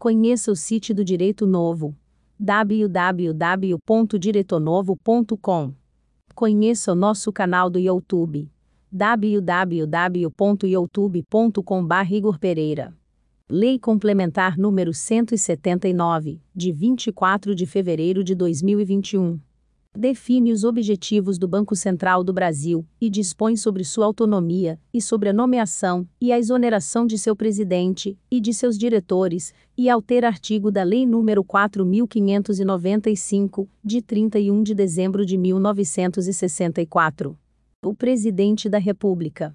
Conheça o site do Direito Novo. www.direitonovo.com. Conheça o nosso canal do YouTube. www.youtube.com.br Igor Pereira. Lei Complementar número 179, de 24 de fevereiro de 2021 define os objetivos do Banco Central do Brasil e dispõe sobre sua autonomia e sobre a nomeação e a exoneração de seu presidente e de seus diretores, e altera artigo da Lei nº 4595, de 31 de dezembro de 1964. O Presidente da República.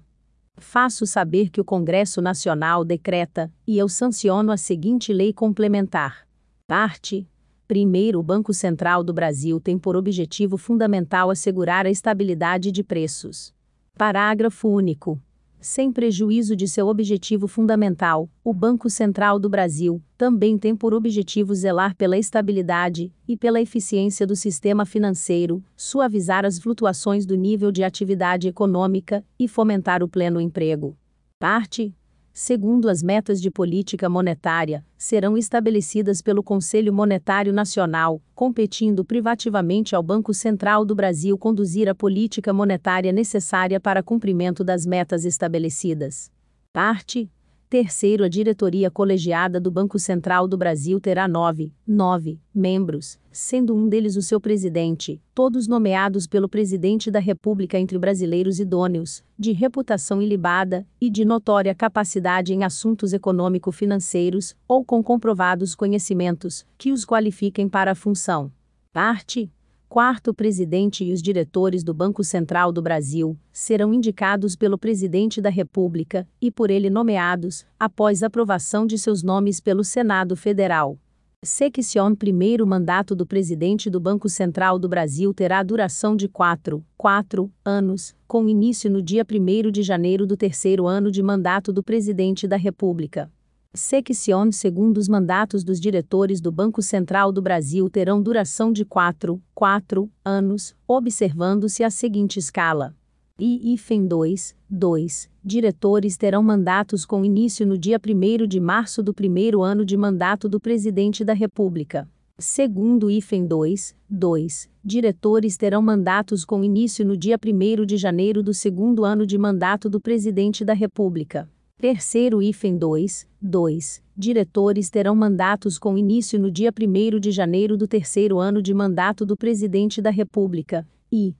Faço saber que o Congresso Nacional decreta, e eu sanciono a seguinte lei complementar. Parte Primeiro, o Banco Central do Brasil tem por objetivo fundamental assegurar a estabilidade de preços. Parágrafo único. Sem prejuízo de seu objetivo fundamental, o Banco Central do Brasil também tem por objetivo zelar pela estabilidade e pela eficiência do sistema financeiro, suavizar as flutuações do nível de atividade econômica e fomentar o pleno emprego. Parte segundo as metas de política monetária, serão estabelecidas pelo Conselho Monetário Nacional, competindo privativamente ao Banco Central do Brasil conduzir a política monetária necessária para cumprimento das metas estabelecidas. Parte Terceiro, a diretoria colegiada do Banco Central do Brasil terá nove, nove membros, sendo um deles o seu presidente, todos nomeados pelo presidente da República entre brasileiros idôneos, de reputação ilibada e de notória capacidade em assuntos econômico-financeiros, ou com comprovados conhecimentos, que os qualifiquem para a função. Parte Quarto, presidente e os diretores do Banco Central do Brasil serão indicados pelo presidente da República e por ele nomeados, após aprovação de seus nomes pelo Senado Federal. Seccion primeiro mandato do presidente do Banco Central do Brasil terá duração de quatro, quatro anos, com início no dia 1 de janeiro do terceiro ano de mandato do presidente da República. Seccion segundo os mandatos dos diretores do Banco Central do Brasil terão duração de 4, 4 anos, observando-se a seguinte escala. E IFEM 2, 2, diretores terão mandatos com início no dia 1 de março do primeiro ano de mandato do Presidente da República. Segundo IFEM 2, 2, diretores terão mandatos com início no dia 1 de janeiro do segundo ano de mandato do Presidente da República. Terceiro IFEM 2, 2. Diretores terão mandatos com início no dia 1 de janeiro do terceiro ano de mandato do Presidente da República. E.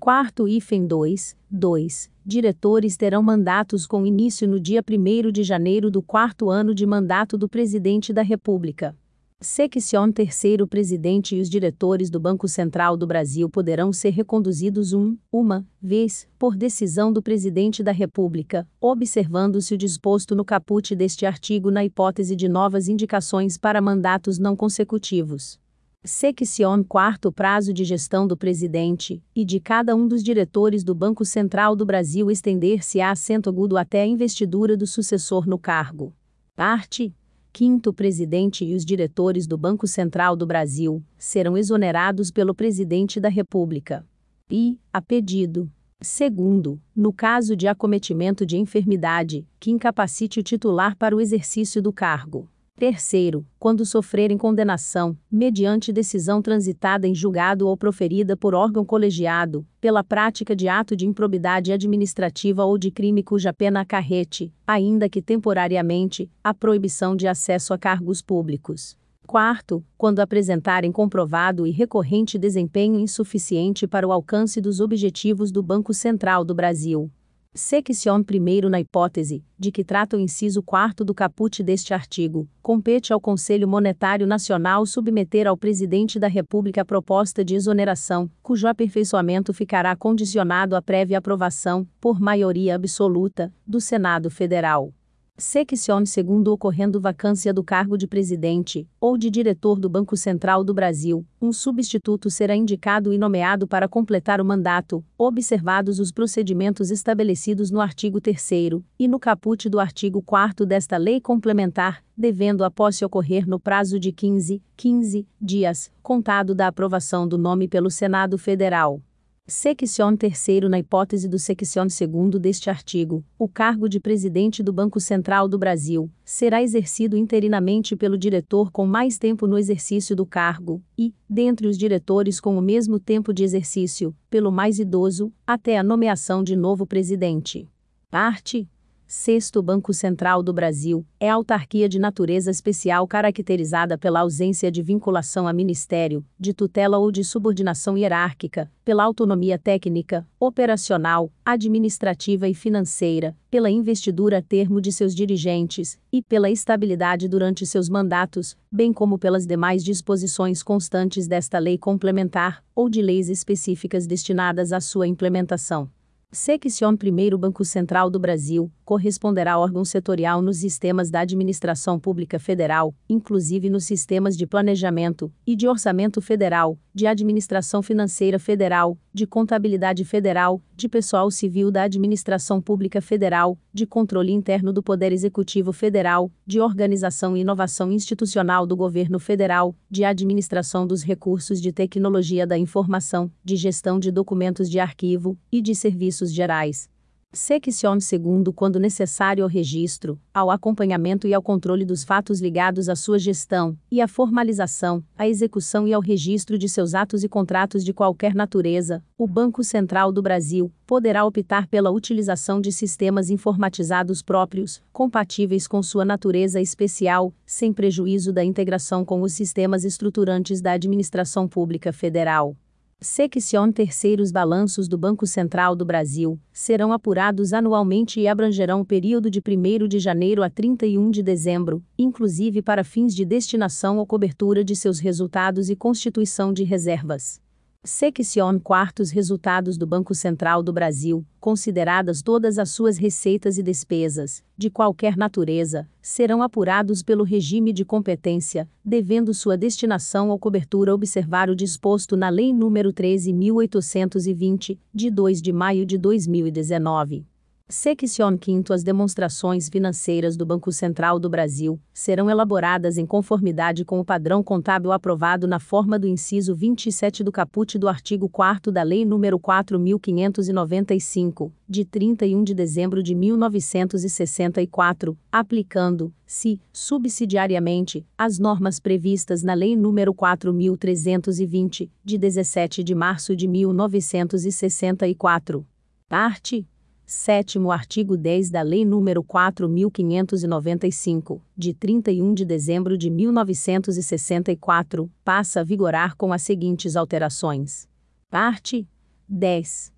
Quarto IFEM 2, 2. Diretores terão mandatos com início no dia 1 de janeiro do quarto ano de mandato do Presidente da República. Seccion terceiro presidente e os diretores do Banco Central do Brasil poderão ser reconduzidos um, uma, vez, por decisão do presidente da República, observando-se o disposto no caput deste artigo na hipótese de novas indicações para mandatos não consecutivos. Seccion quarto prazo de gestão do presidente e de cada um dos diretores do Banco Central do Brasil estender-se a assento agudo até a investidura do sucessor no cargo. Parte Quinto, o presidente e os diretores do Banco Central do Brasil serão exonerados pelo presidente da República. E, a pedido. Segundo, no caso de acometimento de enfermidade que incapacite o titular para o exercício do cargo. Terceiro, quando sofrerem condenação, mediante decisão transitada em julgado ou proferida por órgão colegiado, pela prática de ato de improbidade administrativa ou de crime cuja pena acarrete, ainda que temporariamente, a proibição de acesso a cargos públicos. Quarto, quando apresentarem comprovado e recorrente desempenho insuficiente para o alcance dos objetivos do Banco Central do Brasil, Seccion primeiro na hipótese, de que trata o inciso 4 do caput deste artigo, compete ao Conselho Monetário Nacional submeter ao Presidente da República a proposta de exoneração, cujo aperfeiçoamento ficará condicionado à prévia aprovação, por maioria absoluta, do Senado Federal. Seccione segundo ocorrendo vacância do cargo de presidente ou de diretor do Banco Central do Brasil, um substituto será indicado e nomeado para completar o mandato, observados os procedimentos estabelecidos no artigo 3 e no caput do artigo 4 desta lei complementar, devendo a posse ocorrer no prazo de 15, 15 dias, contado da aprovação do nome pelo Senado Federal. Section 3 Na hipótese do Section 2 deste artigo, o cargo de presidente do Banco Central do Brasil será exercido interinamente pelo diretor com mais tempo no exercício do cargo, e, dentre os diretores com o mesmo tempo de exercício, pelo mais idoso, até a nomeação de novo presidente. Parte Sexto Banco Central do Brasil é autarquia de natureza especial caracterizada pela ausência de vinculação a ministério, de tutela ou de subordinação hierárquica, pela autonomia técnica, operacional, administrativa e financeira, pela investidura a termo de seus dirigentes e pela estabilidade durante seus mandatos, bem como pelas demais disposições constantes desta lei complementar ou de leis específicas destinadas à sua implementação. Section 1 Banco Central do Brasil corresponderá órgão setorial nos sistemas da administração pública federal, inclusive nos sistemas de planejamento e de orçamento federal, de administração financeira federal, de contabilidade federal, de pessoal civil da administração pública federal, de controle interno do Poder Executivo Federal, de organização e inovação institucional do governo federal, de administração dos recursos de tecnologia da informação, de gestão de documentos de arquivo e de serviços gerais. Section segundo quando necessário ao registro, ao acompanhamento e ao controle dos fatos ligados à sua gestão, e à formalização, à execução e ao registro de seus atos e contratos de qualquer natureza, o Banco Central do Brasil poderá optar pela utilização de sistemas informatizados próprios, compatíveis com sua natureza especial, sem prejuízo da integração com os sistemas estruturantes da administração pública federal. Section terceiros balanços do Banco Central do Brasil serão apurados anualmente e abrangerão o período de 1 de janeiro a 31 de dezembro, inclusive para fins de destinação ou cobertura de seus resultados e constituição de reservas. Section quartos resultados do Banco Central do Brasil, consideradas todas as suas receitas e despesas, de qualquer natureza, serão apurados pelo regime de competência, devendo sua destinação ou cobertura observar o disposto na Lei nº 13.820, de 2 de maio de 2019. Section 5 As demonstrações financeiras do Banco Central do Brasil serão elaboradas em conformidade com o padrão contábil aprovado na forma do inciso 27 do caput do artigo 4 da Lei nº 4595, de 31 de dezembro de 1964, aplicando, se, subsidiariamente, as normas previstas na Lei nº 4320, de 17 de março de 1964. Parte Sétimo artigo 10 da Lei nº 4.595, de 31 de dezembro de 1964, passa a vigorar com as seguintes alterações. Parte 10.